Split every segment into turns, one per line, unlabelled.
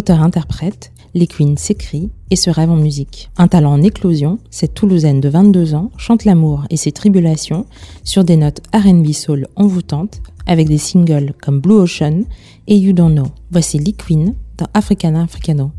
Auteur-interprète, les Queens s'écrit et se rêve en musique. Un talent en éclosion, cette Toulousaine de 22 ans chante l'amour et ses tribulations sur des notes R&B soul envoûtantes avec des singles comme Blue Ocean et You Don't Know. Voici Lee Queen dans Africana Africano.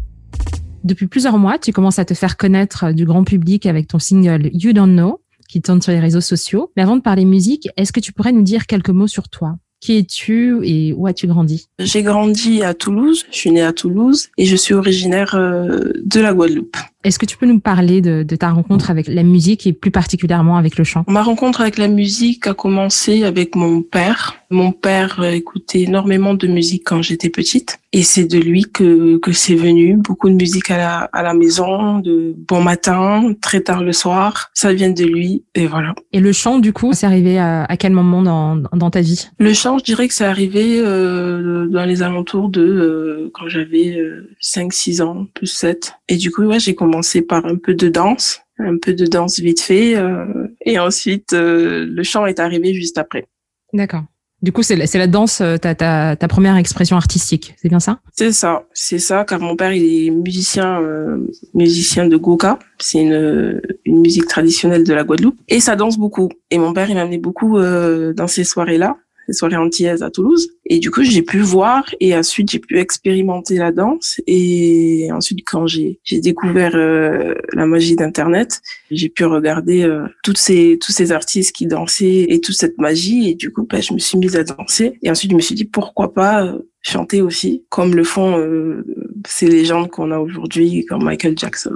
Depuis plusieurs mois, tu commences à te faire connaître du grand public avec ton single You Don't Know qui tourne sur les réseaux sociaux. Mais avant de parler musique, est-ce que tu pourrais nous dire quelques mots sur toi? Qui es-tu et où as-tu grandi?
J'ai grandi à Toulouse, je suis née à Toulouse et je suis originaire euh, de la Guadeloupe.
Est-ce que tu peux nous parler de, de, ta rencontre avec la musique et plus particulièrement avec le chant?
Ma rencontre avec la musique a commencé avec mon père. Mon père euh, écoutait énormément de musique quand j'étais petite et c'est de lui que, que c'est venu. Beaucoup de musique à la, à la maison, de bon matin, très tard le soir. Ça vient de lui et voilà.
Et le chant, du coup, c'est arrivé à, à, quel moment dans, dans ta vie?
Le chant, je dirais que c'est arrivé euh, dans les alentours de euh, quand j'avais 5-6 ans, plus 7. Et du coup, ouais, j'ai commencé commencé par un peu de danse, un peu de danse vite fait, euh, et ensuite euh, le chant est arrivé juste après.
D'accord. Du coup, c'est la, la, danse, euh, ta, ta, ta, première expression artistique, c'est bien ça?
C'est ça, c'est ça, car mon père, il est musicien, musicien de goka. C'est une, une musique traditionnelle de la Guadeloupe. Et ça danse beaucoup. Et mon père, il m'amenait beaucoup dans ces soirées-là les soirées antillaises à Toulouse. Et du coup, j'ai pu voir et ensuite j'ai pu expérimenter la danse. Et ensuite, quand j'ai j'ai découvert euh, la magie d'Internet, j'ai pu regarder euh, toutes ces tous ces artistes qui dansaient et toute cette magie. Et du coup, bah, je me suis mise à danser. Et ensuite, je me suis dit pourquoi pas euh, chanter aussi, comme le font euh, ces légendes qu'on a aujourd'hui, comme Michael Jackson,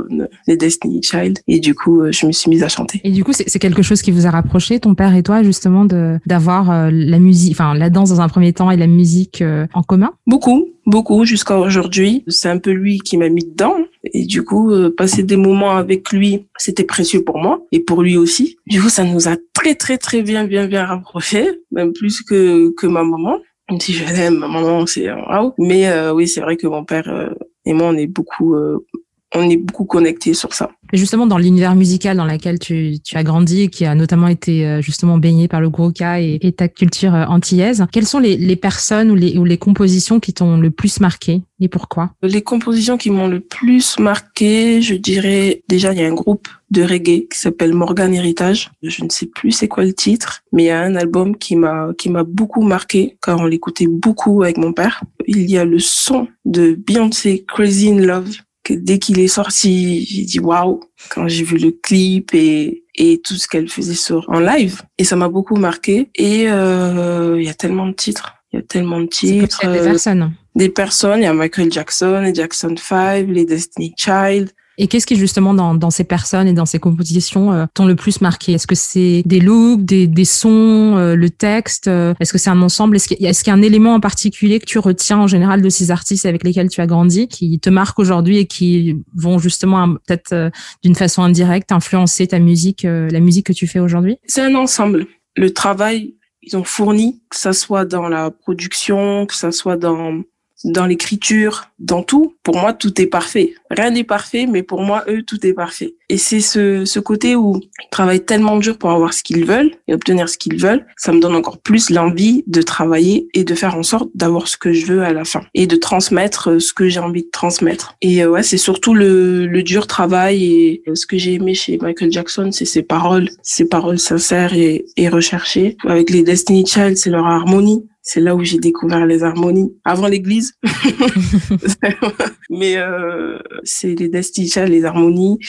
les Destiny Child. Et du coup, euh, je me suis mise à chanter.
Et du coup, c'est quelque chose qui vous a rapproché, ton père et toi, justement, de d'avoir euh, la musique, enfin la danse dans un premier temps et la musique euh, en commun?
Beaucoup, beaucoup jusqu'à aujourd'hui. C'est un peu lui qui m'a mis dedans. Et du coup, passer des moments avec lui, c'était précieux pour moi et pour lui aussi. Du coup, ça nous a très, très, très bien, bien, bien rapprochés, même plus que, que ma maman même si je l'aime, maman, c'est waouh. Mais euh, oui, c'est vrai que mon père euh, et moi, on est beaucoup, euh, on est beaucoup connectés sur ça.
Justement, dans l'univers musical dans lequel tu, tu, as grandi, qui a notamment été justement baigné par le gros et, et, ta culture antillaise, quelles sont les, les personnes ou les, ou les compositions qui t'ont le plus marqué et pourquoi?
Les compositions qui m'ont le plus marqué, je dirais déjà il y a un groupe de reggae qui s'appelle Morgan Héritage. Je ne sais plus c'est quoi le titre, mais il y a un album qui m'a qui m'a beaucoup marqué car on l'écoutait beaucoup avec mon père. Il y a le son de Beyoncé Crazy in Love que dès qu'il est sorti, j'ai dit waouh quand j'ai vu le clip et et tout ce qu'elle faisait sur en live et ça m'a beaucoup marqué et euh, il y a tellement de titres il y a tellement de titres.
Des personnes.
Des personnes. Il y a Michael Jackson, Jackson 5, les Destiny Child.
Et qu'est-ce qui justement dans, dans ces personnes et dans ces compositions euh, t'ont le plus marqué? Est-ce que c'est des looks, des, des sons, euh, le texte euh, Est-ce que c'est un ensemble? Est-ce qu'il y, est y, a un élément en particulier que tu retiens en général de ces artistes avec lesquels tu as grandi, qui te marquent aujourd'hui et qui vont justement peut-être d'une façon indirecte influencer ta musique, la musique que tu fais aujourd'hui?
C'est un ensemble. Le travail ils ont fourni, que ça soit dans la production, que ça soit dans dans l'écriture, dans tout. Pour moi, tout est parfait. Rien n'est parfait, mais pour moi, eux, tout est parfait. Et c'est ce, ce côté où ils travaillent tellement dur pour avoir ce qu'ils veulent et obtenir ce qu'ils veulent. Ça me donne encore plus l'envie de travailler et de faire en sorte d'avoir ce que je veux à la fin et de transmettre ce que j'ai envie de transmettre. Et euh, ouais, c'est surtout le, le dur travail et ce que j'ai aimé chez Michael Jackson, c'est ses paroles, ses paroles sincères et, et recherchées. Avec les Destiny Child, c'est leur harmonie c'est là où j'ai découvert les harmonies avant l'église. Mais euh, c'est les destichas, les harmonies.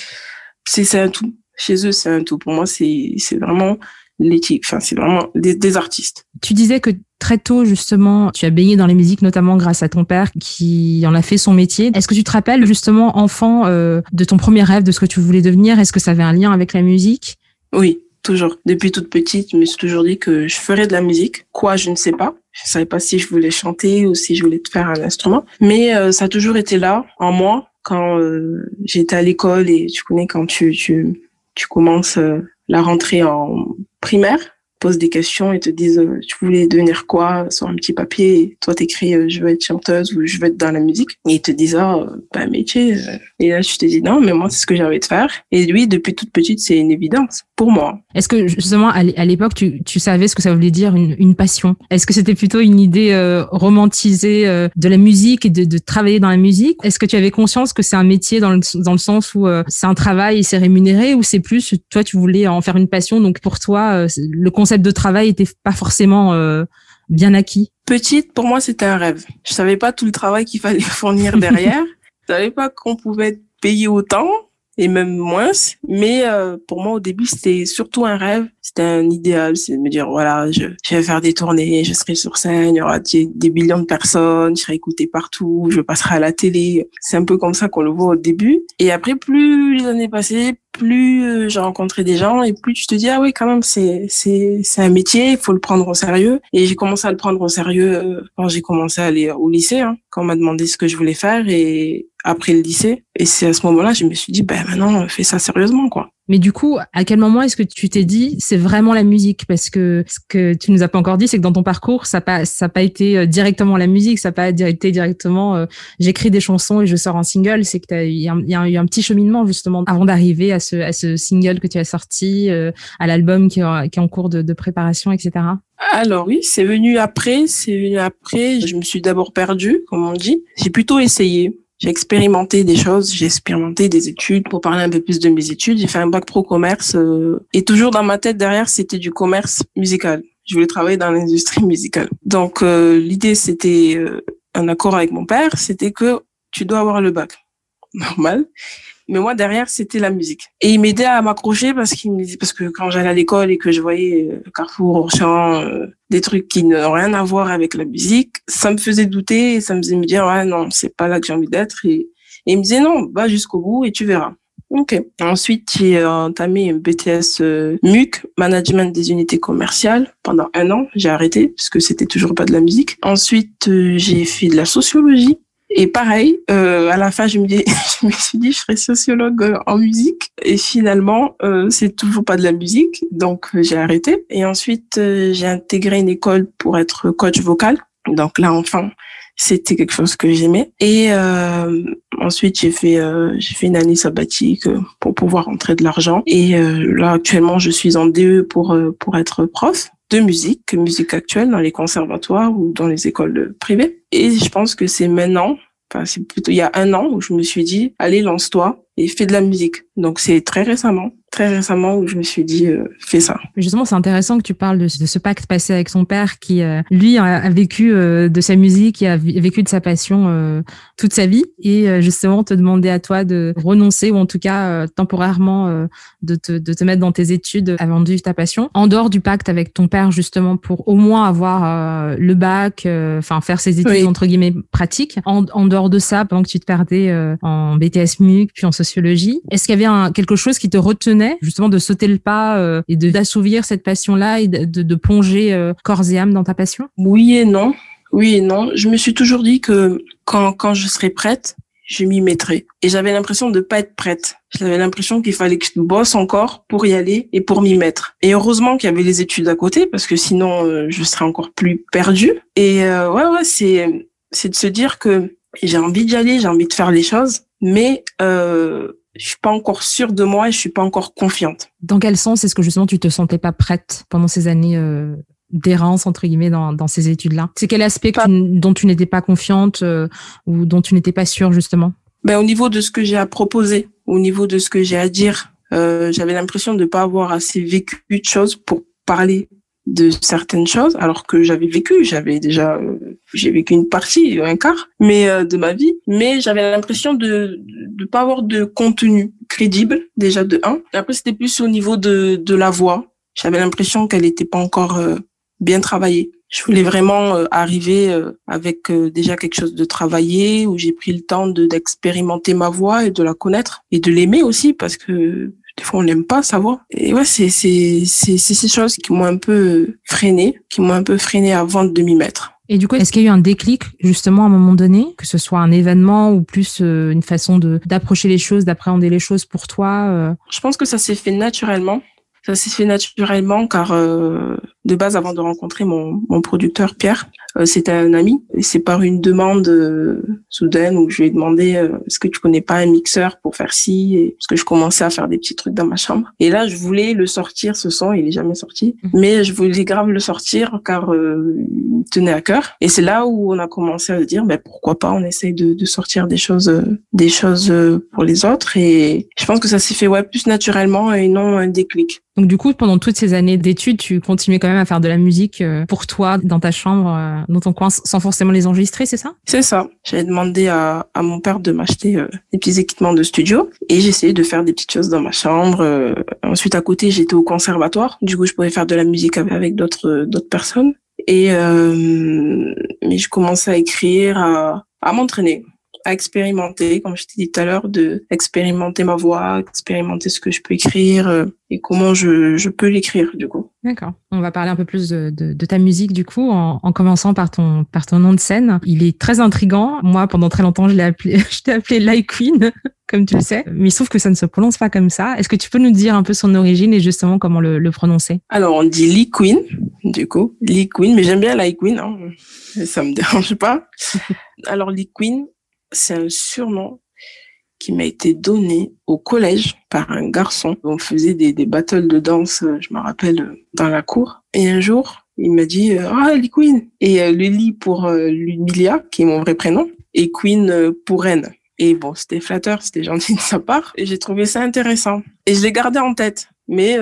C'est un tout. Chez eux, c'est un tout. Pour moi, c'est vraiment l'éthique. Enfin, c'est vraiment des, des, artistes.
Tu disais que très tôt, justement, tu as baigné dans les musiques, notamment grâce à ton père qui en a fait son métier. Est-ce que tu te rappelles, justement, enfant, euh, de ton premier rêve, de ce que tu voulais devenir? Est-ce que ça avait un lien avec la musique?
Oui, toujours. Depuis toute petite, je me suis toujours dit que je ferais de la musique. Quoi, je ne sais pas. Je savais pas si je voulais chanter ou si je voulais faire un instrument, mais euh, ça a toujours été là en moi quand euh, j'étais à l'école et tu connais quand tu tu tu commences euh, la rentrée en primaire posent des questions et te disent euh, tu voulais devenir quoi sur un petit papier et toi t'écris euh, je veux être chanteuse ou je veux être dans la musique. Et ils te disent ah bah métier et là je te dis non mais moi c'est ce que j'ai envie de faire. Et lui depuis toute petite c'est une évidence pour moi.
Est-ce que justement à l'époque tu, tu savais ce que ça voulait dire une, passion? Est-ce que c'était plutôt une idée romantisée de la musique et de, de, travailler dans la musique? Est-ce que tu avais conscience que c'est un métier dans le, dans le sens où c'est un travail et c'est rémunéré ou c'est plus toi tu voulais en faire une passion donc pour toi le concept de travail était pas forcément euh, bien acquis
Petite, pour moi, c'était un rêve. Je savais pas tout le travail qu'il fallait fournir derrière. je savais pas qu'on pouvait payé autant et même moins. Mais euh, pour moi, au début, c'était surtout un rêve. C'était un idéal, c'est de me dire, voilà, je, vais faire des tournées, je serai sur scène, il y aura des, des millions de personnes, je serai écoutée partout, je passerai à la télé. C'est un peu comme ça qu'on le voit au début. Et après, plus les années passaient, plus euh, j'ai rencontré des gens et plus tu te dis ah oui quand même c'est c'est c'est un métier il faut le prendre au sérieux. Et j'ai commencé à le prendre au sérieux euh, quand j'ai commencé à aller au lycée hein, quand on m'a demandé ce que je voulais faire et après le lycée. Et c'est à ce moment-là je me suis dit ben maintenant fais ça sérieusement quoi
mais du coup, à quel moment est-ce que tu t'es dit c'est vraiment la musique? Parce que ce que tu nous as pas encore dit, c'est que dans ton parcours, ça n'a pas, ça pas été euh, directement la musique, ça n'a pas été directement euh, j'écris des chansons et je sors un single. C'est que il y, a eu un petit cheminement justement avant d'arriver à ce, à ce single que tu as sorti, euh, à l'album qui, qui, est en cours de, de préparation, etc.
Alors oui, c'est venu après. C'est venu après. Je me suis d'abord perdue, comme on dit. J'ai plutôt essayé. J'ai expérimenté des choses, j'ai expérimenté des études. Pour parler un peu plus de mes études, j'ai fait un bac pro commerce euh, et toujours dans ma tête derrière, c'était du commerce musical. Je voulais travailler dans l'industrie musicale. Donc euh, l'idée, c'était euh, un accord avec mon père, c'était que tu dois avoir le bac. Normal. Mais moi, derrière, c'était la musique. Et il m'aidait à m'accrocher parce qu'il me disait, parce que quand j'allais à l'école et que je voyais euh, Carrefour, Auchan, euh, des trucs qui n'ont rien à voir avec la musique, ça me faisait douter et ça me faisait me dire, ouais, non, c'est pas là que j'ai envie d'être. Et, il me disait, non, va jusqu'au bout et tu verras. Ok. Ensuite, j'ai entamé un BTS euh, MUC, Management des unités commerciales, pendant un an. J'ai arrêté parce que c'était toujours pas de la musique. Ensuite, j'ai fait de la sociologie et pareil, euh, à la fin, je me, dis, je me suis dit, je serais sociologue euh, en musique. Et finalement, euh, c'est toujours pas de la musique, donc euh, j'ai arrêté. Et ensuite, euh, j'ai intégré une école pour être coach vocal. Donc là, enfin, c'était quelque chose que j'aimais. Et euh, ensuite, j'ai fait j'ai fait une année sabbatique pour pouvoir rentrer de l'argent. Et là, actuellement, je suis en DE pour pour être prof de musique, musique actuelle dans les conservatoires ou dans les écoles privées. Et je pense que c'est maintenant, enfin c'est plutôt il y a un an où je me suis dit, allez, lance-toi et fais de la musique. Donc c'est très récemment très récemment où je me suis dit euh, fais ça.
Justement, c'est intéressant que tu parles de, de, ce pacte passé avec son père qui euh, lui a, vécu euh, de sa musique et a vécu de sa passion euh, toute sa vie et justement te demander à toi de renoncer ou en tout cas temporairement de te, de te mettre dans tes études avant de vivre ta passion en dehors du pacte avec ton père justement pour au moins avoir le bac, enfin faire ses études entre guillemets pratiques. En, en, dehors de ça, pendant que tu te perdais en BTS MUC puis en est-ce qu'il y avait quelque chose qui te retenait justement de sauter le pas euh, et d'assouvir cette passion-là et de, de, plonger euh, corps et âme dans ta passion?
Oui et non. Oui et non. Je me suis toujours dit que quand, quand je serai prête, je m'y mettrai. Et j'avais l'impression de pas être prête. J'avais l'impression qu'il fallait que je bosse encore pour y aller et pour m'y mettre. Et heureusement qu'il y avait les études à côté parce que sinon euh, je serais encore plus perdue. Et ouais ouais, c'est c'est de se dire que j'ai envie d'y aller, j'ai envie de faire les choses, mais euh, je suis pas encore sûre de moi et je suis pas encore confiante.
Dans quel sens est-ce que justement tu te sentais pas prête pendant ces années euh, d'errance entre guillemets dans, dans ces études-là? C'est quel aspect dont tu n'étais pas confiante euh, ou dont tu n'étais pas sûre justement?
Ben au niveau de ce que j'ai à proposer, au niveau de ce que j'ai à dire, euh, j'avais l'impression de pas avoir assez vécu de choses pour parler de certaines choses, alors que j'avais vécu, j'avais déjà, euh, j'ai vécu une partie, un quart, mais euh, de ma vie, mais j'avais l'impression de de pas avoir de contenu crédible déjà de un. Et après c'était plus au niveau de de la voix, j'avais l'impression qu'elle n'était pas encore euh, bien travaillée. Je voulais vraiment arriver avec déjà quelque chose de travaillé où j'ai pris le temps de d'expérimenter ma voix et de la connaître et de l'aimer aussi parce que des fois, on n'aime pas savoir. Et ouais, c'est, c'est, c'est, c'est ces choses qui m'ont un peu freiné, qui m'ont un peu freiné avant de m'y mettre.
Et du coup, est-ce qu'il y a eu un déclic justement à un moment donné, que ce soit un événement ou plus euh, une façon de d'approcher les choses, d'appréhender les choses pour toi
euh? Je pense que ça s'est fait naturellement. Ça s'est fait naturellement car euh, de base, avant de rencontrer mon, mon producteur Pierre, euh, c'était un ami. Et c'est par une demande euh, soudaine où je lui ai demandé euh, est-ce que tu connais pas un mixeur pour faire ci? Et parce que je commençais à faire des petits trucs dans ma chambre. Et là, je voulais le sortir ce son, il est jamais sorti, mhm. mais je voulais grave le sortir car il tenait à cœur. Et c'est là où on a commencé à se dire ben pourquoi pas on essaye de, de sortir des choses des choses pour les autres et je pense que ça s'est fait ouais plus naturellement et non un déclic.
Donc du coup, pendant toutes ces années d'études, tu continuais quand même à faire de la musique euh, pour toi, dans ta chambre, euh, dans ton coin, sans forcément les enregistrer, c'est ça?
C'est ça. J'avais demandé à, à, mon père de m'acheter euh, des petits équipements de studio et j'essayais de faire des petites choses dans ma chambre. ensuite, à côté, j'étais au conservatoire. Du coup, je pouvais faire de la musique avec d'autres d'autres personnes. Et mais je commençais à écrire, à, à m'entraîner à expérimenter, comme je t'ai dit tout à l'heure, de expérimenter ma voix, expérimenter ce que je peux écrire euh, et comment je, je peux l'écrire du coup.
D'accord. On va parler un peu plus de, de, de ta musique du coup, en, en, commençant par ton par ton nom de scène. Il est très intrigant. Moi, pendant très longtemps, je l'ai appelé, je t'ai appelé Like Queen, comme tu le sais. Mais il se trouve que ça ne se prononce pas comme ça. Est-ce que tu peux nous dire un peu son origine et justement comment le, le prononcer?
Alors, on dit Lee Queen, du coup, Lee Queen, mais j'aime bien Like Queen. Hein. Ça me dérange pas. Alors, Lee Queen, c'est un surnom qui m'a été donné au collège par un garçon. On faisait des, battles de danse, euh, je me rappelle, euh, dans la cour. Et un jour, il m'a dit euh, ah Lee Queen et le Lee pour Ludmilla qui est mon vrai prénom et Queen pour Reine. Et bon, c'était flatteur, c'était gentil de sa part et j'ai trouvé ça intéressant et je l'ai gardé en tête. Mais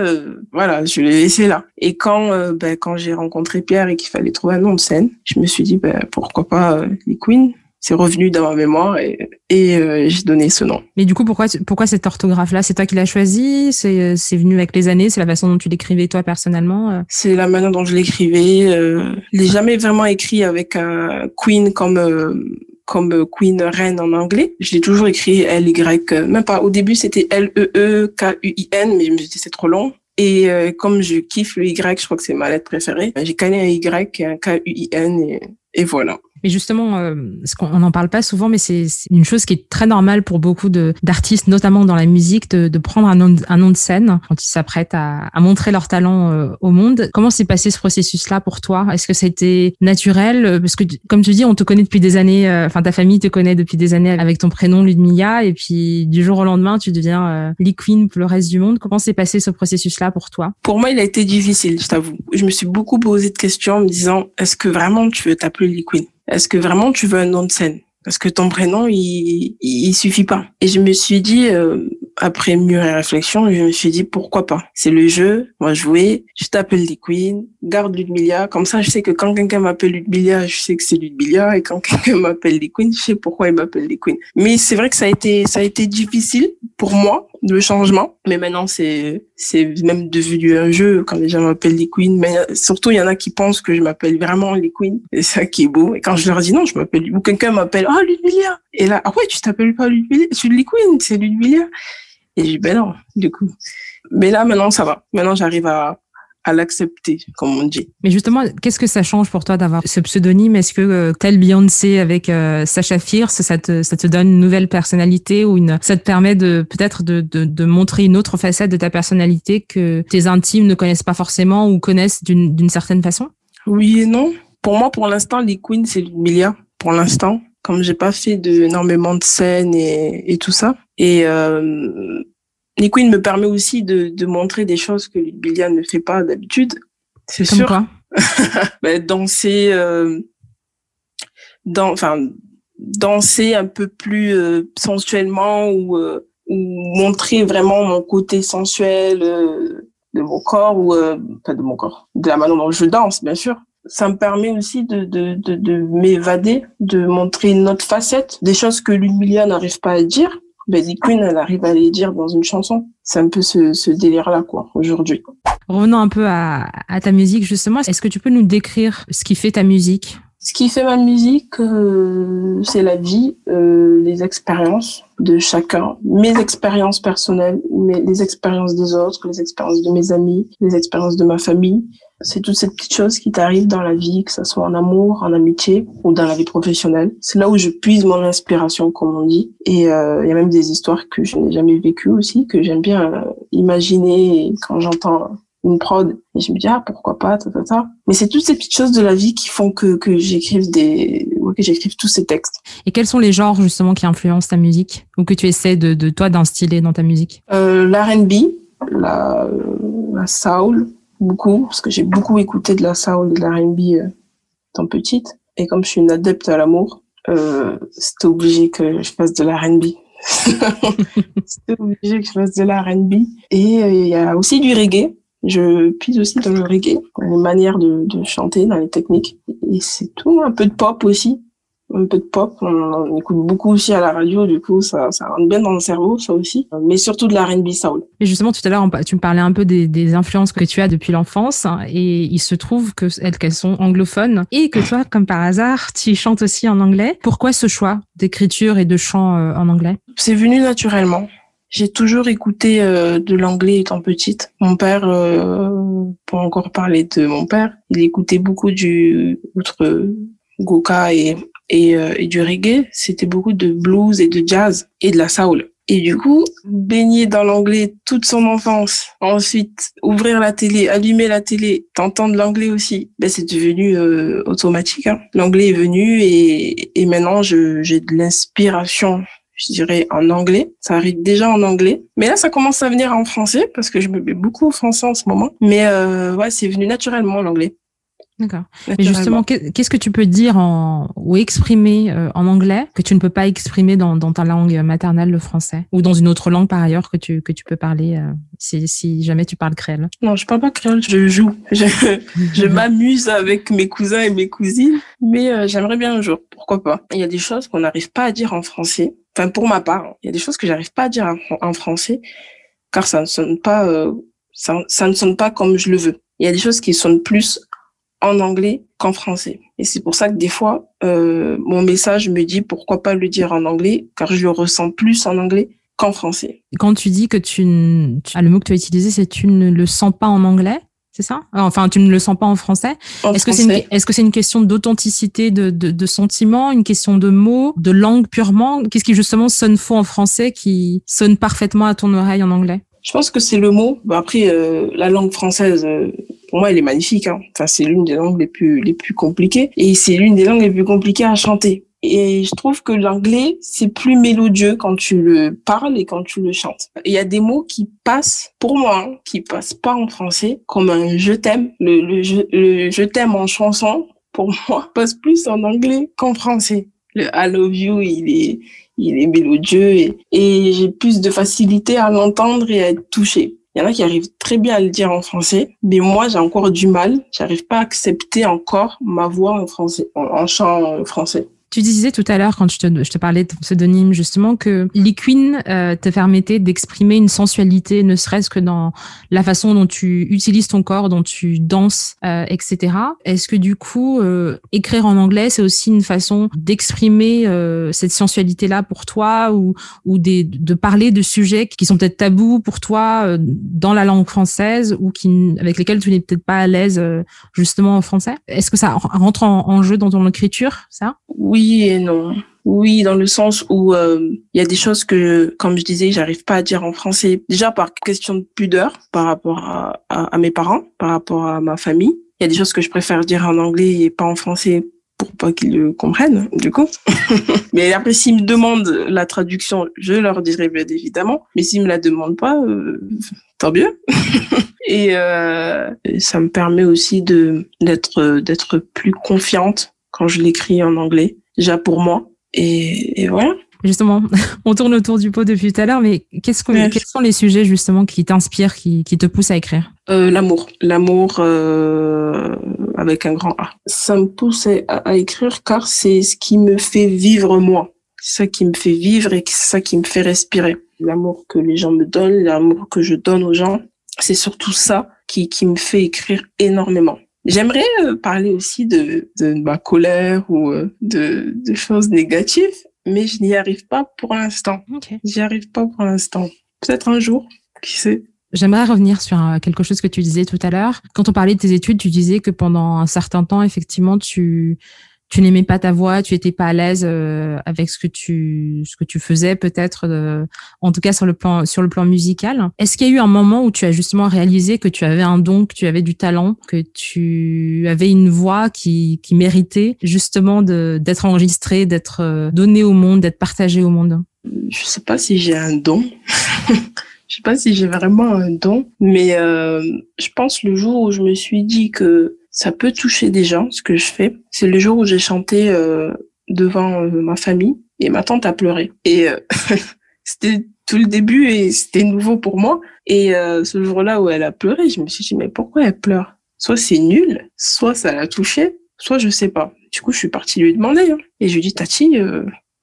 voilà, je l'ai laissé là. Et quand ben, quand j'ai rencontré Pierre et qu'il fallait trouver un nom de scène, je me suis dit ben, pourquoi pas Lee Queen c'est revenu dans ma mémoire et, et euh, j'ai donné ce nom.
Mais du coup, pourquoi, pourquoi cette orthographe-là? C'est toi qui l'as choisi? C'est, c'est venu avec les années? C'est la façon dont tu l'écrivais toi personnellement euh?
C'est la manière dont je l'écrivais. Euh, je l'ai jamais vraiment écrit avec un Queen comme euh, comme Queen reine en anglais. Je l'ai toujours écrit L Y. Même pas. Au début, c'était L E E K U I N, mais je me suis dit c'est trop long. Et comme je kiffe le Y, je crois que c'est ma lettre préférée. J'ai calé un Y et un K U I N et, et voilà.
Mais justement, euh, ce n'en parle pas souvent, mais c'est une chose qui est très normale pour beaucoup d'artistes, notamment dans la musique, de, prendre un nom, de scène quand ils s'apprêtent à, à, montrer leur talent euh, au monde. Comment s'est passé ce processus-là pour toi? Est-ce que ça a été naturel? Parce que, comme tu dis, on te connaît depuis des années, euh, enfin ta famille te connaît depuis des années avec ton prénom Ludmilla, et puis du jour au lendemain, tu deviens euh, Lee Queen pour le reste du monde. Comment s'est passé ce processus-là pour toi?
Pour moi, il a été difficile, je t'avoue. Je me suis beaucoup posé de questions en me disant, est-ce que vraiment tu veux t'appeler Lee Queen? Est-ce que vraiment tu veux un nom de scène? Parce que ton prénom, il, il, suffit pas. Et je me suis dit, euh, après mûre réflexion, je me suis dit pourquoi pas? C'est le jeu, moi jouer, je t'appelle des Queen, garde Ludmilla, comme ça je sais que quand quelqu'un m'appelle Ludmilla, je sais que c'est Ludmilla et quand quelqu'un m'appelle des Queen, je sais pourquoi il m'appelle des Queen. Mais c'est vrai que ça a été ça a été difficile pour moi le changement, mais maintenant c'est c'est même devenu un jeu quand les gens m'appellent les Queen, mais surtout il y en a qui pensent que je m'appelle vraiment les Queen, et ça qui est beau. Et quand je leur dis non, je m'appelle ou quelqu'un m'appelle ah Ludmilla et là ah ouais tu t'appelles pas Ludmilla, c'est les Queen, c'est Ludmilla. Et j'ai dit, ben non, du coup. Mais là, maintenant, ça va. Maintenant, j'arrive à, à l'accepter, comme on dit.
Mais justement, qu'est-ce que ça change pour toi d'avoir ce pseudonyme? Est-ce que euh, tel Beyoncé avec euh, Sacha Fierce, ça te, ça te donne une nouvelle personnalité ou une, ça te permet de peut-être de, de, de, montrer une autre facette de ta personnalité que tes intimes ne connaissent pas forcément ou connaissent d'une certaine façon?
Oui et non. Pour moi, pour l'instant, les queens, c'est milliard. Pour l'instant, comme j'ai pas fait de, énormément de scènes et, et tout ça. Et euh, Queen me permet aussi de, de montrer des choses que Lydia ne fait pas d'habitude.
C'est sûr. Quoi
ben, danser, euh, dans, danser un peu plus euh, sensuellement ou, euh, ou montrer vraiment mon côté sensuel de mon corps ou pas de mon corps, de la manière dont je danse, bien sûr ça me permet aussi de, de, de, de m'évader, de montrer une autre facette, des choses que l'humilia n'arrive pas à dire. Betty Queen, elle arrive à les dire dans une chanson. C'est un peu ce, ce délire-là, quoi, aujourd'hui.
Revenons un peu à, à ta musique, justement. Est-ce que tu peux nous décrire ce qui fait ta musique?
Ce qui fait ma musique, euh, c'est la vie, euh, les expériences de chacun, mes expériences personnelles, mais les expériences des autres, les expériences de mes amis, les expériences de ma famille. C'est toutes ces petites choses qui t'arrivent dans la vie, que ce soit en amour, en amitié ou dans la vie professionnelle. C'est là où je puise mon inspiration, comme on dit. Et euh, il y a même des histoires que je n'ai jamais vécues aussi, que j'aime bien imaginer quand j'entends une prod. Et je me dis, ah, pourquoi pas, ta, ta, ta. Mais c'est toutes ces petites choses de la vie qui font que, que j'écrive des, que j'écrive tous ces textes.
Et quels sont les genres, justement, qui influencent ta musique? Ou que tu essaies de, de toi d'instiller dans ta musique?
Euh, l'R&B, la, la soul, beaucoup, parce que j'ai beaucoup écouté de la soul et de l'R&B euh, étant petite. Et comme je suis une adepte à l'amour, euh, c'était obligé que je fasse de l'R&B. c'était obligé que je fasse de l'R&B. Et euh, il y a aussi du reggae. Je pise aussi dans le reggae, dans les manières de, de chanter, dans les techniques. Et c'est tout, un peu de pop aussi un peu de pop. On, écoute beaucoup aussi à la radio, du coup, ça, ça rentre bien dans le cerveau, ça aussi. Mais surtout de la R&B soul.
Et justement, tout à l'heure, tu me parlais un peu des, des influences que tu as depuis l'enfance, et il se trouve que qu'elles sont anglophones, et que toi, comme par hasard, tu chantes aussi en anglais. Pourquoi ce choix d'écriture et de chant euh, en anglais?
C'est venu naturellement. J'ai toujours écouté euh, de l'anglais étant petite. Mon père, euh, pour encore parler de mon père, il écoutait beaucoup du outre Goka et et, euh, et du reggae, c'était beaucoup de blues et de jazz et de la soul. Et du coup, baigner dans l'anglais toute son enfance, ensuite ouvrir la télé, allumer la télé, t'entendre l'anglais aussi, ben c'est devenu euh, automatique. Hein. L'anglais est venu et, et maintenant j'ai de l'inspiration, je dirais, en anglais. Ça arrive déjà en anglais, mais là ça commence à venir en français parce que je me mets beaucoup au français en ce moment. Mais euh, ouais, c'est venu naturellement l'anglais.
D'accord. Mais justement, qu'est-ce que tu peux dire en, ou exprimer euh, en anglais que tu ne peux pas exprimer dans, dans, ta langue maternelle, le français, ou dans une autre langue par ailleurs que tu que tu peux parler euh, si, si jamais tu parles créole?
Non, je parle pas créole, je joue. Je, je m'amuse avec mes cousins et mes cousines, mais euh, j'aimerais bien un jour. Pourquoi pas Il y a des choses qu'on n'arrive pas à dire en français. Enfin, pour ma part, il y a des choses que j'arrive pas à dire en, en, français, car ça ne sonne pas, ça, ça ne sonne pas comme je le veux. Il y a des choses qui sonnent plus en anglais qu'en français. Et c'est pour ça que des fois, euh, mon message me dit pourquoi pas le dire en anglais, car je le ressens plus en anglais qu'en français.
Quand tu dis que tu, ah, le mot que tu as utilisé, c'est tu ne le sens pas en anglais, c'est ça? Enfin, tu ne le sens pas en français. Est-ce que c'est une, est-ce que c'est une question d'authenticité, de, de, de sentiment, une question de mots, de langue purement? Qu'est-ce qui justement sonne faux en français, qui sonne parfaitement à ton oreille en anglais?
Je pense que c'est le mot. après, euh, la langue française, euh, pour moi, elle est magnifique. Hein. Enfin, c'est l'une des langues les plus les plus compliquées et c'est l'une des langues les plus compliquées à chanter. Et je trouve que l'anglais, c'est plus mélodieux quand tu le parles et quand tu le chantes. Il y a des mots qui passent, pour moi, hein, qui passent pas en français, comme un je t'aime. Le, le, le je t'aime en chanson, pour moi, passe plus en anglais qu'en français. Le I love you, il est, il est mélodieux et, et j'ai plus de facilité à l'entendre et à être touchée. Il y en a qui arrivent très bien à le dire en français, mais moi, j'ai encore du mal. J'arrive pas à accepter encore ma voix en français, en, chant français.
Tu disais tout à l'heure, quand je te, je te, parlais de ton pseudonyme, justement, que Liquine euh, te permettait d'exprimer une sensualité, ne serait-ce que dans la façon dont tu utilises ton corps, dont tu danses, euh, etc. Est-ce que du coup, euh, écrire en anglais, c'est aussi une façon d'exprimer euh, cette sensualité-là pour toi ou, ou des, de parler de sujets qui sont peut-être tabous pour toi euh, dans la langue française ou qui, avec lesquels tu n'es peut-être pas à l'aise justement en français? Est-ce que ça rentre en, jeu dans ton écriture, ça?
Oui et non. Oui, dans le sens où euh, il y a des choses que, comme je disais, j'arrive pas à dire en français. Déjà par question de pudeur par rapport à, mes parents, par rapport à ma famille. Il y a des choses que je préfère dire en anglais et pas en français pour pas qu'ils le comprennent, du coup. Mais après, s'ils me demandent la traduction, je leur dirai bien évidemment. Mais s'ils me la demandent pas, euh, tant mieux. et euh, ça me permet aussi de d'être d'être plus confiante quand je l'écris en anglais déjà pour moi. Et, et voilà.
Justement, on tourne autour du pot depuis tout à l'heure, mais qu'est-ce quels sont les sujets justement qui t'inspirent, qui, qui te poussent à écrire?
Euh, L'amour, l'amour euh, avec un grand A. Ça me pousse à, à écrire car c'est ce qui me fait vivre moi. C'est ça qui me fait vivre et c'est ça qui me fait respirer. L'amour que les gens me donnent, l'amour que je donne aux gens, c'est surtout ça qui, qui me fait écrire énormément. J'aimerais euh, parler aussi de, de ma colère ou euh, de, de choses négatives, mais je n'y arrive pas pour l'instant. Okay. J'y arrive pas pour l'instant. Peut-être un jour, qui sait.
J'aimerais revenir sur euh, quelque chose que tu disais tout à l'heure. Quand on parlait de tes études, tu disais que pendant un certain temps, effectivement, tu tu n'aimais pas ta voix, tu étais pas à l'aise euh, avec ce que tu ce que tu faisais peut-être, euh, en tout cas sur le plan sur le plan musical. Est-ce qu'il y a eu un moment où tu as justement réalisé que tu avais un don, que tu avais du talent, que tu avais une voix qui qui méritait justement de d'être enregistrée, d'être euh, donnée au monde, d'être partagée au monde?
Je sais pas si j'ai un don. Je sais pas si j'ai vraiment un don, mais euh, je pense le jour où je me suis dit que ça peut toucher des gens, ce que je fais, c'est le jour où j'ai chanté euh, devant euh, ma famille et ma tante a pleuré. Et euh, c'était tout le début et c'était nouveau pour moi. Et euh, ce jour-là où elle a pleuré, je me suis dit mais pourquoi elle pleure? Soit c'est nul, soit ça l'a touché, soit je sais pas. Du coup, je suis partie lui demander hein. et je lui dis Tati,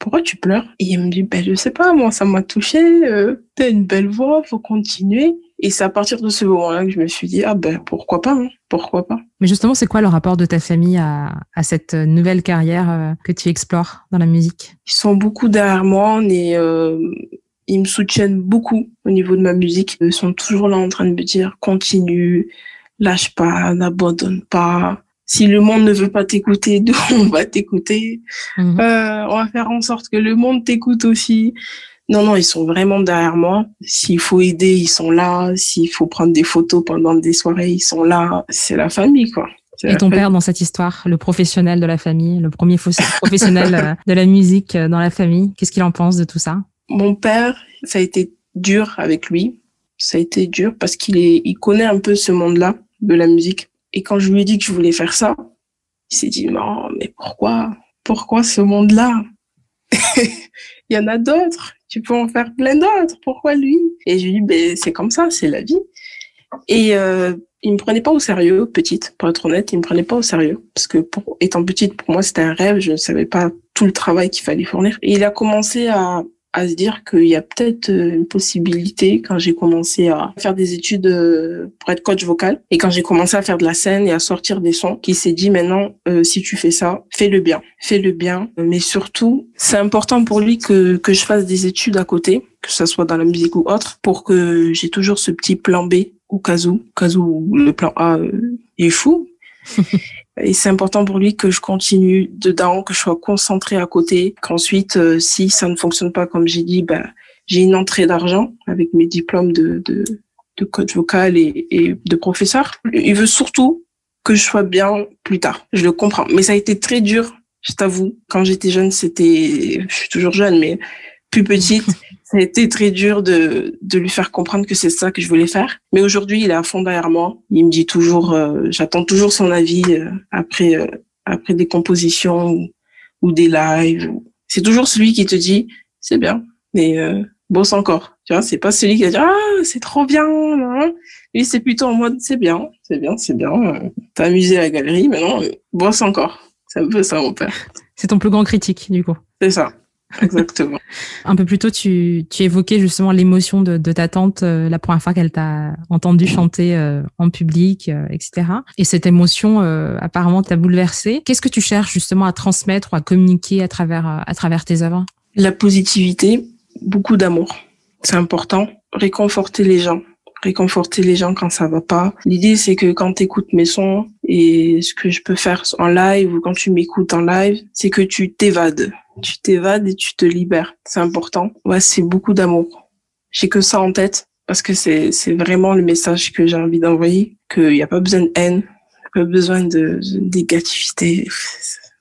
pourquoi tu pleures? Et il me dit, ben, je sais pas, moi, ça m'a touché, euh, t'as une belle voix, faut continuer. Et c'est à partir de ce moment-là que je me suis dit, ah ben, pourquoi pas, hein, pourquoi pas.
Mais justement, c'est quoi le rapport de ta famille à, à cette nouvelle carrière euh, que tu explores dans la musique?
Ils sont beaucoup derrière moi, et euh, ils me soutiennent beaucoup au niveau de ma musique. Ils sont toujours là en train de me dire, continue, lâche pas, n'abandonne pas si le monde ne veut pas t'écouter, on va t'écouter. Mhm. Euh, on va faire en sorte que le monde t'écoute aussi. Non, non, ils sont vraiment derrière moi. S'il faut aider, ils sont là. S'il faut prendre des photos pendant des soirées, ils sont là. C'est la famille, quoi.
Et ton père dans cette histoire, le professionnel de la famille, le premier professionnel euh, de la musique euh, dans la famille, qu'est-ce qu'il en pense de tout ça?
Mon père, ça a été dur avec lui. Ça a été dur parce qu'il est, il connaît un peu ce monde-là de la musique. Et quand je lui ai dit que je voulais faire ça, il s'est dit, non, mais pourquoi? Pourquoi ce monde-là? Il y en a d'autres. Tu peux en faire plein d'autres. Pourquoi lui? Et je lui dit, ben, c'est comme ça, c'est la vie. Et euh, il me prenait pas au sérieux, petite, pour être honnête, il me prenait pas au sérieux. Parce que étant petite, pour moi, c'était un rêve. Je ne savais pas tout le travail qu'il fallait fournir. Et il a commencé à, à se dire qu'il y a peut-être euh, une possibilité quand j'ai commencé à faire des études euh, pour être coach vocal et quand j'ai commencé à faire de la scène et à sortir des sons, qui s'est dit maintenant euh, si tu fais ça, fais-le bien, fais-le bien, mais surtout c'est important pour lui que que je fasse des études à côté, que ce soit dans la musique ou autre, pour que j'ai toujours ce petit plan B au cas où, cas où le plan A est fou. Et c'est important pour lui que je continue dedans, que je sois concentrée à côté, qu'ensuite, euh, si ça ne fonctionne pas comme j'ai dit, bah, j'ai une entrée d'argent avec mes diplômes de, de, de coach vocal et, et de professeur. Il veut surtout que je sois bien plus tard. Je le comprends. Mais ça a été très dur, je t'avoue. Quand j'étais jeune, c'était, je suis toujours jeune, mais plus petite, ça a été très dur de, de lui faire comprendre que c'est ça que je voulais faire. Mais aujourd'hui, il est à fond derrière moi. Il me dit toujours, euh, j'attends toujours son avis euh, après euh, après des compositions ou, des lives. C'est toujours celui qui te dit, c'est bien, mais bosse encore. Tu vois, c'est pas celui qui va dire, ah, c'est trop bien. Lui, c'est plutôt en mode, c'est bien, c'est bien, c'est bien. T'as amusé à la galerie, maintenant, bosse encore. C'est un peu ça, mon père.
C'est ton plus grand critique, du coup.
C'est ça. Exactement.
un peu plus tôt, tu, tu évoquais justement l'émotion de, de, ta tante euh, la première fois qu'elle t'a entendu chanter euh, en public, euh, etc. Et cette émotion, apparemment, t'a bouleversée. Qu'est-ce que tu cherches justement à transmettre ou à communiquer à travers, à travers tes œuvres?
La positivité, beaucoup d'amour. C'est important. Réconforter les gens réconforter les gens quand ça va pas. L'idée, c'est que quand tu écoutes mes sons et ce que je peux faire en live ou quand tu m'écoutes en live, c'est que tu t'évades tu t'évades et tu te libères. C'est important. Ouais, c'est beaucoup d'amour. J'ai que ça en tête parce que c'est c'est vraiment le message que j'ai envie d'envoyer. Qu'il n'y a pas besoin de haine, pas besoin de, négativité.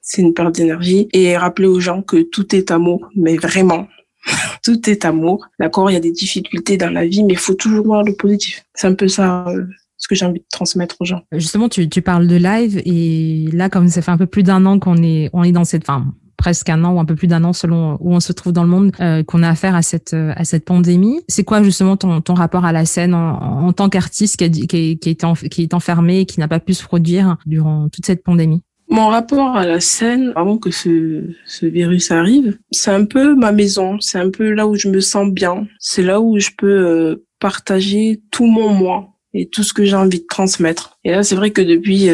C'est une perte d'énergie et rappeler aux gens que tout est amour, mais vraiment. tout est amour. D'accord, il y a des difficultés dans la vie, mais il faut toujours voir le positif. C'est un peu ça euh, ce que j'ai envie de transmettre aux gens.
Justement, tu, tu parles de live et là, comme ça fait un peu plus d'un an qu'on est, on est dans cette, enfin, presque un an ou un peu plus d'un an selon où on se trouve dans le monde, euh, qu'on a affaire à cette euh, à cette pandémie. C'est quoi justement ton, ton rapport à la scène en, tant qu'artiste qui, qui, qui, est qui est enfermé et qui n'a pas pu se produire durant toute cette pandémie?
Mon rapport à la scène, avant que ce, ce virus arrive, c'est un peu ma maison, c'est un peu là où je me sens bien, c'est là où je peux euh, partager tout mon moi et tout ce que j'ai envie de transmettre. Et là, c'est vrai que depuis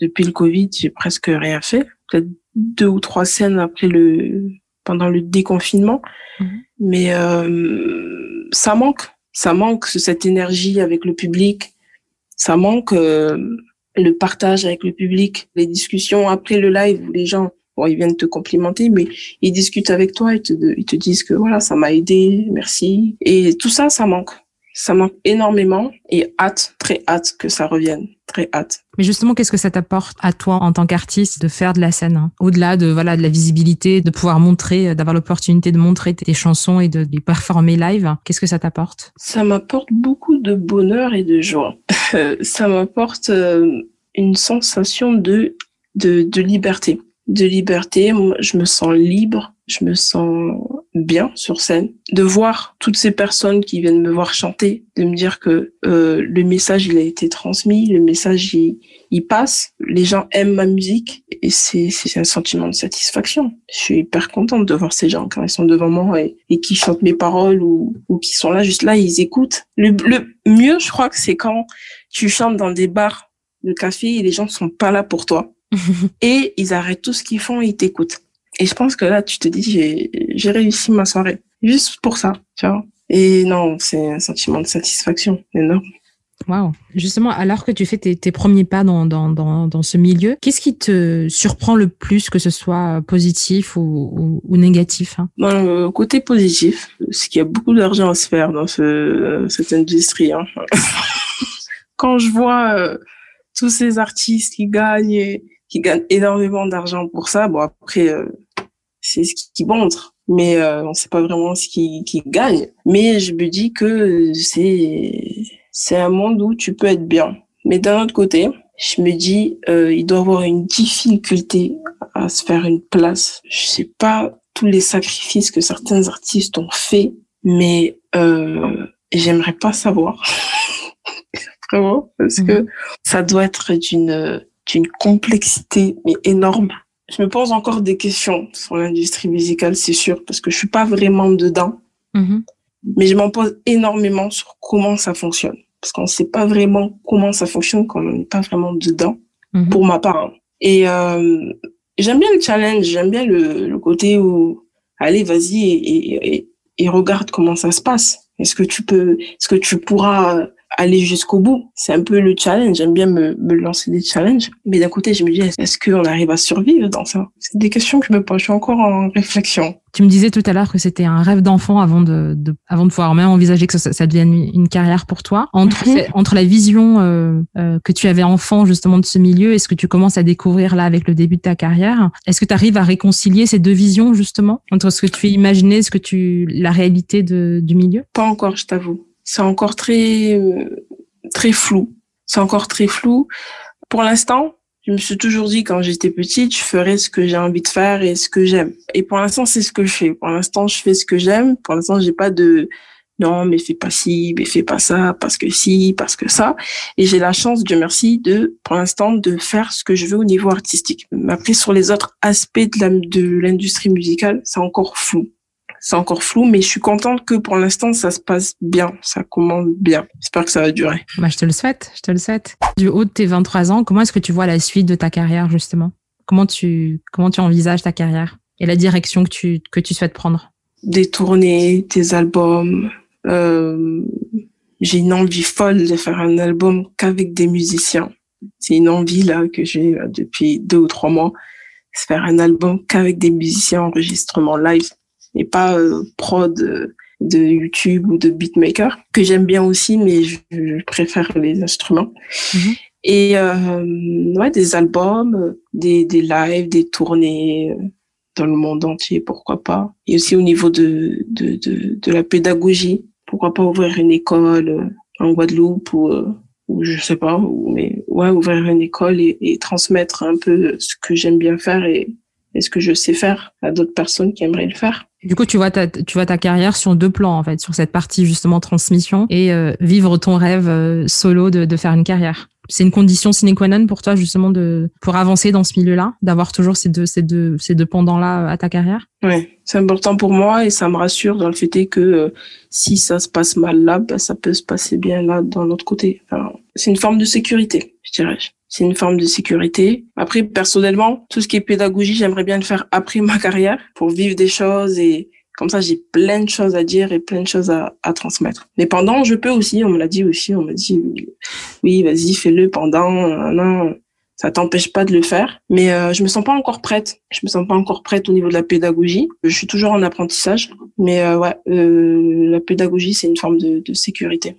depuis le Covid, j'ai presque rien fait. Deux ou trois scènes après le pendant le déconfinement, mhm. mais euh, ça manque, ça manque cette énergie avec le public, ça manque euh, le partage avec le public, les discussions après le live où les gens Bon, ils viennent te complimenter, mais ils discutent avec toi, ils te, ils te disent que voilà, ça m'a aidé, merci. Et tout ça, ça manque. Ça manque énormément et hâte, très hâte que ça revienne, très hâte.
Mais justement, qu'est-ce que ça t'apporte à toi en tant qu'artiste de faire de la scène hein? Au-delà de voilà de la visibilité, de pouvoir montrer, d'avoir l'opportunité de montrer tes chansons et de les performer live, qu'est-ce que ça t'apporte?
Ça m'apporte beaucoup de bonheur et de joie. ça m'apporte euh, une sensation de, de, de liberté de liberté. je me sens libre, je me sens bien sur scène. De voir toutes ces personnes qui viennent me voir chanter, de me dire que euh, le message il a été transmis, le message il, il passe, les gens aiment ma musique et c'est c'est un sentiment de satisfaction. Je suis hyper contente de voir ces gens quand ils sont devant moi et, et qui chantent mes paroles ou ou qui sont là juste là, ils écoutent. Le, le mieux, je crois que c'est quand tu chantes dans des bars de café et les gens ne sont pas là pour toi et ils arrêtent tout ce qu'ils font et ils t'écoutent. Et je pense que là, tu te dis, j'ai réussi ma soirée. Juste pour ça, tu vois. Et non, c'est un sentiment de satisfaction énorme.
Waouh. Justement, alors que tu fais tes, tes premiers pas dans, dans, dans, dans ce milieu, qu'est-ce qui te surprend le plus, que ce soit positif ou, ou, négatif hein?
Dans le côté positif, c'est qu'il y a beaucoup d'argent à se faire dans ce, cette industrie. Hein. Quand je vois euh, tous ces artistes qui gagnent qui gagnent énormément d'argent pour ça. Bon, après, euh, c'est ce qui montre, mais euh, on sait pas vraiment ce qui, qui gagne. Mais je me dis que c'est c'est un monde où tu peux être bien. Mais d'un autre côté, je me dis, euh, il doit avoir une difficulté à se faire une place. Je sais pas tous les sacrifices que certains artistes ont fait, mais euh, j'aimerais pas savoir. Vraiment, parce que mhm. ça doit être d'une d'une complexité mais énorme. Je me pose encore des questions sur l'industrie musicale, c'est sûr, parce que je suis pas vraiment dedans. Mm-hmm. Mais je m'en pose énormément sur comment ça fonctionne. Parce qu'on ne sait pas vraiment comment ça fonctionne quand on n'est pas vraiment dedans, mm-hmm. pour ma part. Et euh, j'aime bien le challenge, j'aime bien le, le, côté où, allez, vas-y et, et, et, regarde comment ça se passe. Est-ce que tu peux, est-ce que tu pourras aller jusqu'au bout. C'est un peu le challenge. J'aime bien me, me, lancer des challenges. Mais d'un côté, je me dis, est-ce qu'on arrive à survivre dans ça? C'est des questions que je me pose. Je suis encore en réflexion.
Tu me disais tout à l'heure que c'était un rêve d'enfant avant de, de, avant de pouvoir même envisager que ça, ça devienne une carrière pour toi. Entre, mhm. entre la vision euh, euh, que tu avais enfant justement de ce milieu et ce que tu commences à découvrir là avec le début de ta carrière, est-ce que tu arrives à réconcilier ces deux visions justement entre ce que tu imaginais, ce que tu, la réalité de, du milieu?
Pas encore, je t'avoue c'est encore très très flou. C'est encore très flou. Pour l'instant, je me suis toujours dit quand j'étais petite, je ferais ce que j'ai envie de faire et ce que j'aime. Et pour l'instant, c'est ce que je fais. Pour l'instant, je fais ce que j'aime. Pour l'instant, j'ai pas de non, mais fais pas ci, mais fais pas ça, parce que si, parce que ça. Et j'ai la chance, Dieu merci, de, pour l'instant, de faire ce que je veux au niveau artistique. Après, sur les autres aspects de l'industrie musicale, c'est encore flou c'est encore flou, mais je suis contente que pour l'instant, ça se passe bien, ça commence bien. J'espère que ça va durer.
Bah, je te le souhaite, je te le souhaite. Du haut de tes 23 ans, comment est-ce que tu vois la suite de ta carrière, justement? Comment tu, comment tu envisages ta carrière et la direction que tu, que tu souhaites prendre?
Des tournées, des albums. Euh, j'ai une envie folle de faire un album qu'avec des musiciens. C'est une envie là que j'ai depuis deux ou trois mois. Faire un album qu'avec des musiciens enregistrement live et pas euh, prod de YouTube ou de beatmaker que j'aime bien aussi, mais je, préfère les instruments. Mhm. Et euh, ouais, des albums, des, des lives, des tournées euh, dans le monde entier, pourquoi pas. Et aussi au niveau de, de, de, de la pédagogie, pourquoi pas ouvrir une école euh, en Guadeloupe ou, ou je sais pas, mais ouais, ouvrir une école et, et transmettre un peu ce que j'aime bien faire et, et ce que je sais faire à d'autres personnes qui aimeraient le faire.
Du coup, tu vois ta, tu vois ta carrière sur deux plans, en fait, sur cette partie justement transmission et euh, vivre ton rêve euh, solo de, de faire une carrière. C'est une condition sine qua non pour toi justement de pour avancer dans ce milieu-là, d'avoir toujours ces deux ces deux ces deux pendants-là à ta carrière?
Oui, c'est important pour moi et ça me rassure dans le fait que euh, si ça se passe mal là, ben, ça peut se passer bien là dans l'autre côté. C'est une forme de sécurité, je dirais c'est une forme de sécurité. Après, personnellement, tout ce qui est pédagogie, j'aimerais bien le faire après ma carrière pour vivre des choses et Comme ça, j'ai plein de choses à dire et plein de choses à, transmettre. Mais pendant, je peux aussi, on me l'a dit aussi, on m'a dit, oui, vas-y, fais-le pendant, non, ça t'empêche pas de le faire. Mais euh, je me sens pas encore prête. Je me sens pas encore prête au niveau de la pédagogie. Je suis toujours en apprentissage. Mais euh, ouais, euh, la pédagogie, c'est une forme de, de sécurité.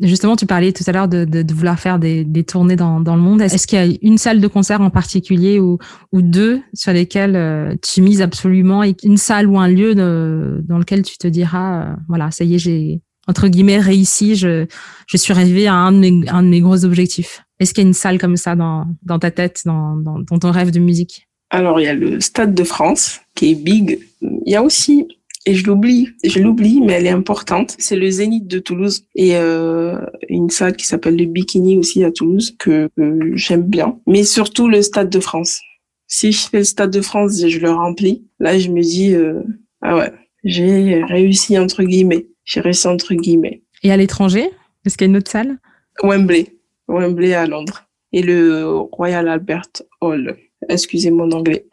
Justement, tu parlais tout à l'heure de, de, de, vouloir faire des, des tournées dans, dans, le monde. Est-ce qu'il y a une salle de concert en particulier ou, ou deux sur lesquelles euh, tu mises absolument et une salle ou un lieu de, dans lequel tu te diras, euh, voilà, ça y est, j'ai entre guillemets réussi, je, je suis arrivé à un de mes, un de mes gros objectifs. Est-ce qu'il y a une salle comme ça dans, dans ta tête, dans, dans, dans ton rêve de musique?
Alors, il y a le Stade de France qui est big. Il y a aussi et je l'oublie, je l'oublie, mais elle est importante. C'est le Zénith de Toulouse et euh, une salle qui s'appelle le Bikini aussi à Toulouse que, que j'aime bien. Mais surtout le Stade de France. Si je fais le Stade de France et je le remplis, là je me dis euh, ah ouais, j'ai réussi entre guillemets. J'ai réussi entre guillemets.
Et à l'étranger, est-ce qu'il y a une autre salle?
Wembley, Wembley à Londres et le Royal Albert Hall. Excusez mon anglais.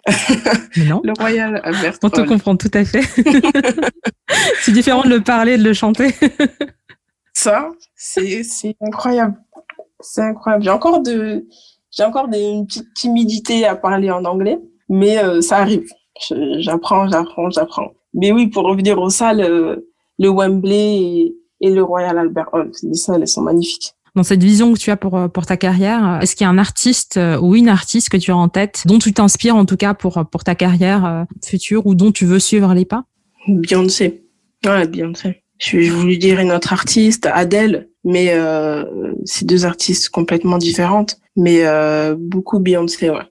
non.
Le Royal Albert
On te comprend tout à fait. c'est différent de le parler et de le chanter.
Ça, c'est, c'est incroyable. C'est incroyable. J'ai encore de, j'ai encore des, une petite timidité à parler en anglais, mais euh, ça arrive. j'apprends, j'apprends, j'apprends. Mais oui, pour revenir aux salles, euh, le Wembley et, et, le Royal Albert Hall, les salles, elles sont magnifiques
dans cette vision que tu as pour, pour ta carrière, est-ce qu'il y a un artiste euh, ou une artiste que tu as en tête, dont tu t'inspires en tout cas pour, pour ta carrière euh, future ou dont tu veux suivre les pas?
Beyoncé. Ouais, Beyoncé. Je voulu dire une autre artiste, Adele, mais euh, c'est deux artistes complètement différentes, mais euh, beaucoup Beyoncé, ouais.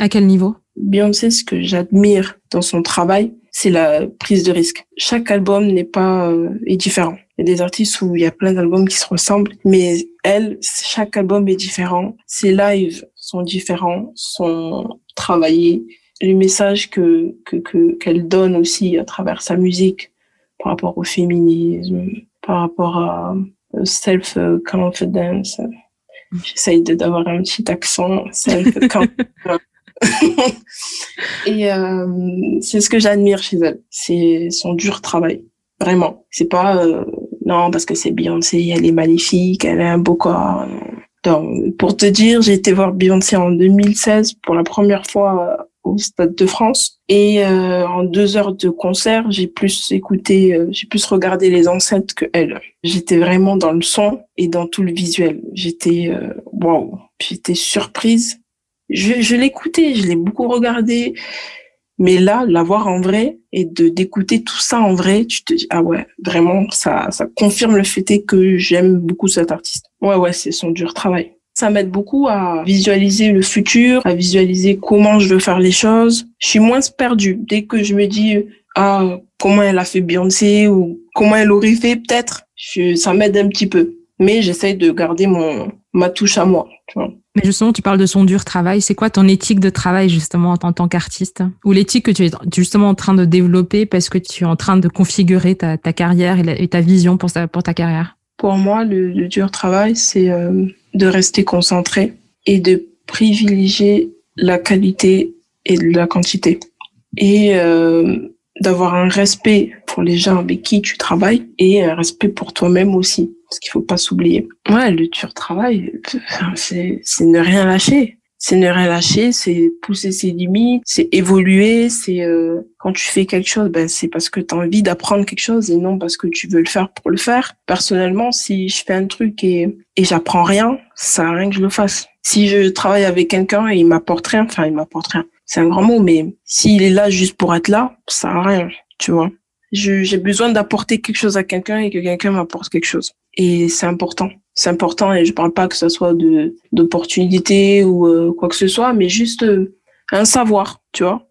À quel niveau?
Beyoncé, ce que j'admire dans son travail, c'est la prise de risque. Chaque album n'est pas euh, est différent. Il y a des artistes où il y a plein d'albums qui se ressemblent, mais elle, chaque album est différent. Ses lives sont différents, sont travaillés. Les messages que que qu'elle donne aussi à travers sa musique par rapport au féminisme, par rapport à self confidence. J'essaye d'avoir un petit accent self confidence. et euh, c'est ce que j'admire chez elle, c'est son dur travail, vraiment. C'est pas euh, non parce que c'est Beyoncé, elle est magnifique, elle a un beau corps. Donc, pour te dire, j'ai été voir Beyoncé en 2016 pour la première fois euh, au Stade de France et en deux heures de concert, j'ai plus écouté, j'ai plus regardé les enceintes que elle. J'étais vraiment dans le son et dans tout le visuel. J'étais waouh, j'étais surprise je, je l'écoutais, je l'ai beaucoup regardé. Mais là, la voir en vrai et de d'écouter tout ça en vrai, tu te dis ah ouais, vraiment ça ça confirme le fait que j'aime beaucoup cet artiste. Ouais ouais, c'est son dur travail. Ça m'aide beaucoup à visualiser le futur, à visualiser comment je veux faire les choses. Je suis moins perdue dès que je me dis ah comment elle a fait Beyoncé ou comment elle aurait fait peut-être. Ça m'aide un petit peu, mais j'essaye de garder mon ma touche à moi. Tu vois.
Mais justement, tu parles de son dur travail. C'est quoi ton éthique de travail justement en tant qu'artiste? Ou l'éthique que tu es justement en train de développer parce que tu es en train de configurer ta, carrière et, ta vision pour, ta, pour ta carrière?
Pour moi, le, dur travail, c'est euh, de rester concentré et de privilégier la qualité et la quantité. Et euh, d'avoir un respect pour les gens avec qui tu travailles et un respect pour toi-même aussi parce qu'il faut pas s'oublier. Ouais, le dur travail, c'est ne rien lâcher. C'est ne rien lâcher, c'est pousser ses limites, c'est évoluer, c'est euh, quand tu fais quelque chose, ben c'est parce que tu as envie d'apprendre quelque chose et non parce que tu veux le faire pour le faire. Personnellement, si je fais un truc et et j'apprends rien, ça sert rien que je le fasse. Si je travaille avec quelqu'un et il m'apporte rien, enfin il m'apporte rien. C'est un grand mot, mais s'il est là juste pour être là, ça sert à rien, tu vois. J'ai besoin d'apporter quelque chose à quelqu'un et que quelqu'un m'apporte quelque chose et c'est important. C'est important et je parle pas que ce soit d'opportunité ou euh, quoi que ce soit, mais juste euh, un savoir, tu vois.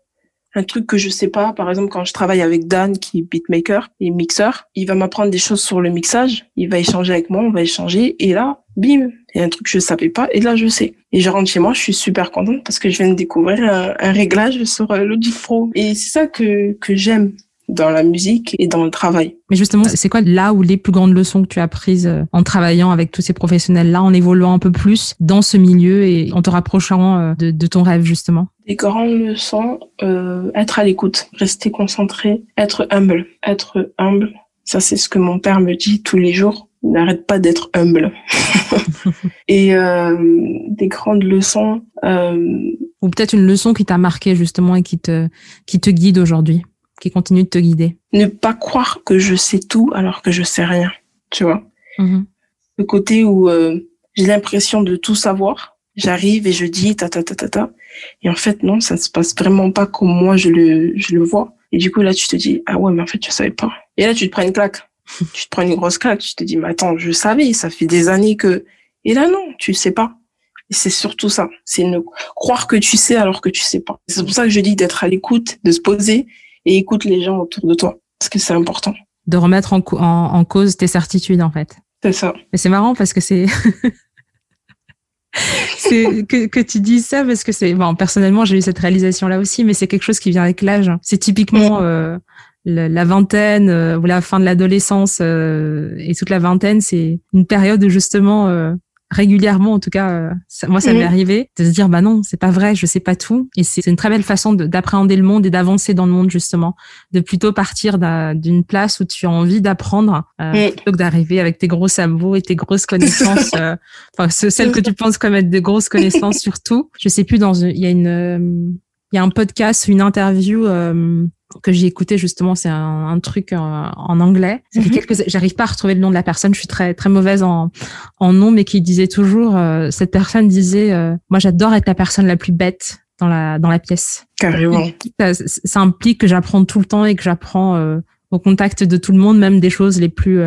Un truc que je sais pas, par exemple quand je travaille avec Dan qui est beatmaker et mixeur, il va m'apprendre des choses sur le mixage, il va échanger avec moi, on va échanger et là, bim, il y a un truc que je savais pas et là je sais. Et je rentre chez moi, je suis super contente parce que je viens de découvrir un, réglage sur euh, Logic et c'est ça que que j'aime dans la musique et dans le travail.
Mais justement, c'est quoi là où les plus grandes leçons que tu as prises euh, en travaillant avec tous ces professionnels-là, en évoluant un peu plus dans ce milieu et en te rapprochant euh, de, de ton rêve justement?
Les grandes leçons, euh, être à l'écoute, rester concentré, être humble, être humble. Ça, c'est ce que mon père me dit tous les jours. N'arrête pas d'être humble. et euh, des grandes leçons. Euh,
Ou peut-être une leçon qui t'a marqué justement et qui te qui te guide aujourd'hui? Qui continue de te guider
Ne pas croire que je sais tout alors que je sais rien, tu vois. Mm-hmm. Le côté où euh, j'ai l'impression de tout savoir, j'arrive et je dis ta ta ta ta ta, et en fait non, ça ne se passe vraiment pas comme moi je le je le vois. Et du coup là tu te dis ah ouais mais en fait je savais pas. Et là tu te prends une claque, tu te prends une grosse claque, tu te dis mais attends je savais, ça fait des années que. Et là non, tu sais pas. Et c'est surtout ça, c'est ne croire que tu sais alors que tu sais pas. C'est pour ça que je dis d'être à l'écoute, de se poser et écoute les gens autour de toi parce que c'est important.
De remettre en, en, cause tes certitudes en fait.
C'est ça.
Mais c'est marrant parce que c'est c'est que, que tu dises ça parce que c'est bon personnellement j'ai eu cette réalisation là aussi mais c'est quelque chose qui vient avec l'âge. C'est typiquement euh, la, vingtaine euh, ou la fin de l'adolescence euh, et toute la vingtaine c'est une période justement euh, régulièrement, en tout cas, euh, moi, ça m'est arrivé de se dire, bah non, c'est pas vrai, je sais pas tout. Et c'est une très belle façon d'appréhender le monde et d'avancer dans le monde, justement, de plutôt partir d'une place où tu as envie d'apprendre euh, plutôt que d'arriver avec tes gros sabots et tes grosses connaissances, euh, enfin, celles que tu penses comme être de grosses connaissances surtout. Je sais plus, dans il y a une, il y a un podcast, une interview que j'ai écouté justement, c'est un, un, truc en, en anglais. Mhm. quelques, j'arrive pas à retrouver le nom de la personne. Je suis très très mauvaise en en nom, mais qui disait toujours, euh, cette personne disait, euh, moi j'adore être la personne la plus bête dans la dans la pièce.
Carrément.
Ça, ça implique que j'apprends tout le temps et que j'apprends euh, au contact de tout le monde, même des choses les plus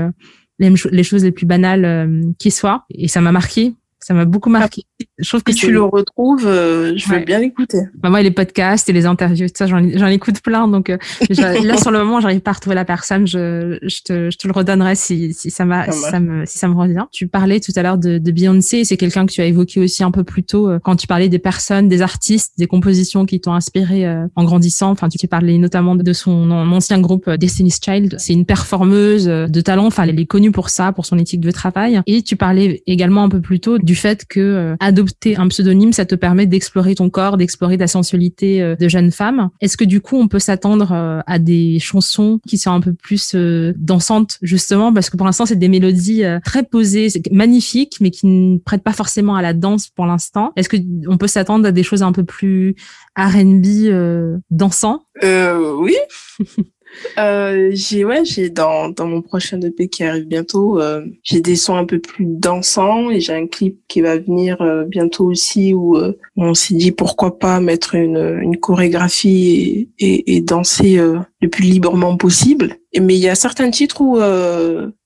les, les choses les plus banales qui soient. Et ça m'a marqué ça m'a beaucoup marqué.
Je trouve que tu le retrouves, euh, je veux bien l'écouter.
Bah moi, les podcasts et les interviews, ça, j'en, écoute plein. Donc euh, là, sur le moment, j'arrive pas à retrouver la personne. Je, je, te, je te le redonnerai si, si ça m'a, si ça me, si ça me revient. Tu parlais tout à l'heure de, de Beyoncé. C'est quelqu'un que tu as évoqué aussi un peu plus tôt euh, quand tu parlais des personnes, des artistes, des compositions qui t'ont inspiré en grandissant. Enfin, tu parlais notamment de son ancien groupe Destiny's Child. C'est une performeuse de talent. Enfin, elle est connue pour ça, pour son éthique de travail. Et tu parlais également un peu plus tôt du fait que euh, adopter un pseudonyme, ça te permet d'explorer ton corps, d'explorer ta sensualité euh, de jeune femme. Est-ce que du coup, on peut s'attendre euh, à des chansons qui sont un peu plus dansantes, justement, parce que pour l'instant, c'est des mélodies très posées, magnifiques, mais qui ne prêtent pas forcément à la danse pour l'instant. Est-ce que on peut s'attendre à des choses un peu plus R&B dansant?
Euh, Oui. Euh, j'ai ouais, j'ai dans dans mon prochain EP qui arrive bientôt, euh, j'ai des sons un peu plus dansants et j'ai un clip qui va venir euh, bientôt aussi où on s'est dit pourquoi pas mettre une une chorégraphie et et, et danser le plus librement possible. Mais il y a certains titres où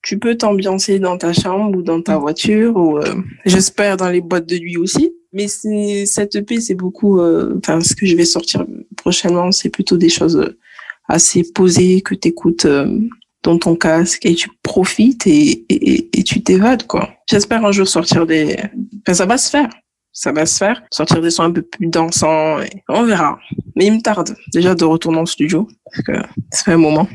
tu peux t'ambiancer dans ta chambre ou dans ta voiture ou j'espère dans les boîtes de nuit aussi. Mais cette EP, c'est beaucoup. Enfin, ce que je vais sortir prochainement, c'est plutôt des choses assez posé, que tu écoutes euh, dans ton casque et tu profites et, et, et tu t'évades, quoi. J'espère un jour sortir des... Enfin, ça va se faire. Ça va se faire. Sortir des sons un peu plus dansants et on verra. Mais il me tarde déjà de retourner en studio parce que ça fait un moment.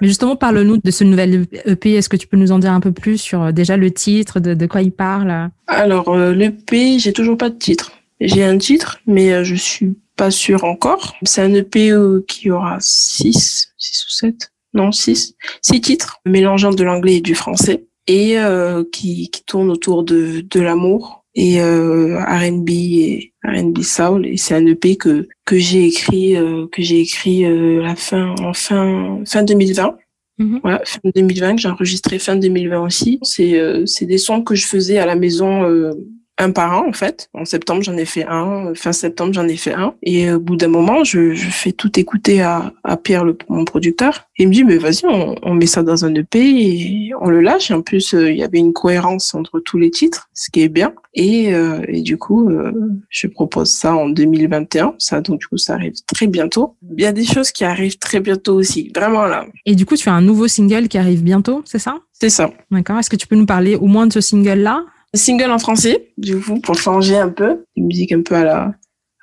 Mais justement, parle-nous de ce nouvel EP. Est-ce que tu peux nous en dire un peu plus sur euh, déjà le titre, de, de quoi il parle?
Alors, euh, l'EP, j'ai toujours pas de titre. J'ai un titre, mais je suis pas sûr encore. C'est un EP euh, qui aura 6, 6 ou 7, non 6, 6 titres mélangeant de l'anglais et du français et euh, qui, qui tourne autour de, de l'amour et euh, R&B et R&B soul et c'est un EP que que j'ai écrit euh, que j'ai écrit euh, la fin en fin fin 2020 mm-hmm. Voilà, fin 2020, que j'ai enregistré fin 2020 aussi. C'est euh, c'est des sons que je faisais à la maison euh, un par un en fait. En septembre j'en ai fait un, fin septembre j'en ai fait un. Et au bout d'un moment, je, je, fais tout écouter à, à Pierre, le, mon producteur. Et il me dit mais vas-y, on, on, met ça dans un EP et on le lâche. Et en plus, euh, il y avait une cohérence entre tous les titres, ce qui est bien. Et, euh, et du coup, euh, je propose ça en 2021. Ça donc du coup ça arrive très bientôt. Il y a des choses qui arrivent très bientôt aussi, vraiment là.
Et du coup, tu as un nouveau single qui arrive bientôt, c'est ça?
C'est ça.
D'accord. Est-ce que tu peux nous parler au moins de ce single là
Single en français, du coup, pour changer un peu. Une musique un peu à la,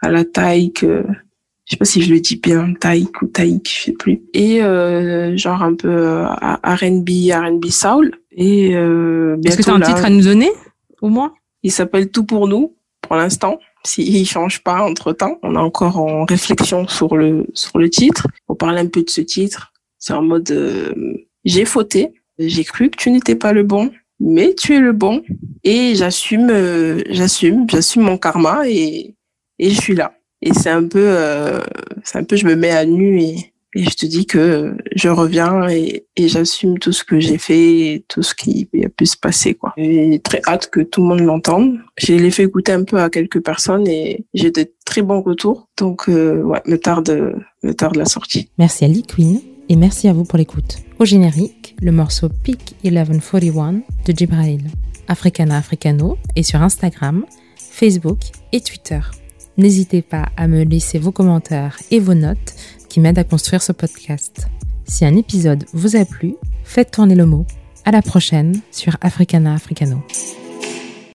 à la taille que, je sais pas si je le dis bien, Taïk ou Taïk, je sais plus. Et euh, genre un peu euh, R&B, R&B soul. Et euh,
est-ce que tu as un titre à nous donner au moins?
Il s'appelle Tout pour nous pour l'instant. S'il change pas entre temps, on est encore en réflexion sur le sur le titre. Pour parler un peu de ce titre, c'est en mode euh, j'ai fauté, j'ai cru que tu n'étais pas le bon, mais tu es le bon et j'assume, euh, j'assume, j'assume mon karma et et je suis là. Et c'est un peu, euh, c'est un peu, je me mets à nu et, je te dis que je reviens et, et j'assume tout ce que j'ai fait, et tout ce qui a pu se passer, quoi. J'ai très hâte que tout le monde l'entende. J'ai l'ai fait écouter un peu à quelques personnes et j'ai de très bons retours. Donc, euh, ouais, me tarde, me tarde la sortie.
Merci à Lee Queen et merci à vous pour l'écoute. Au générique, le morceau Peak 1141 de Jibrail. Africana Africano et sur Instagram, Facebook et Twitter. N'hésitez pas à me laisser vos commentaires et vos notes qui m'aident à construire ce podcast. Si un épisode vous a plu, faites tourner le mot. À la prochaine sur Africana Africano.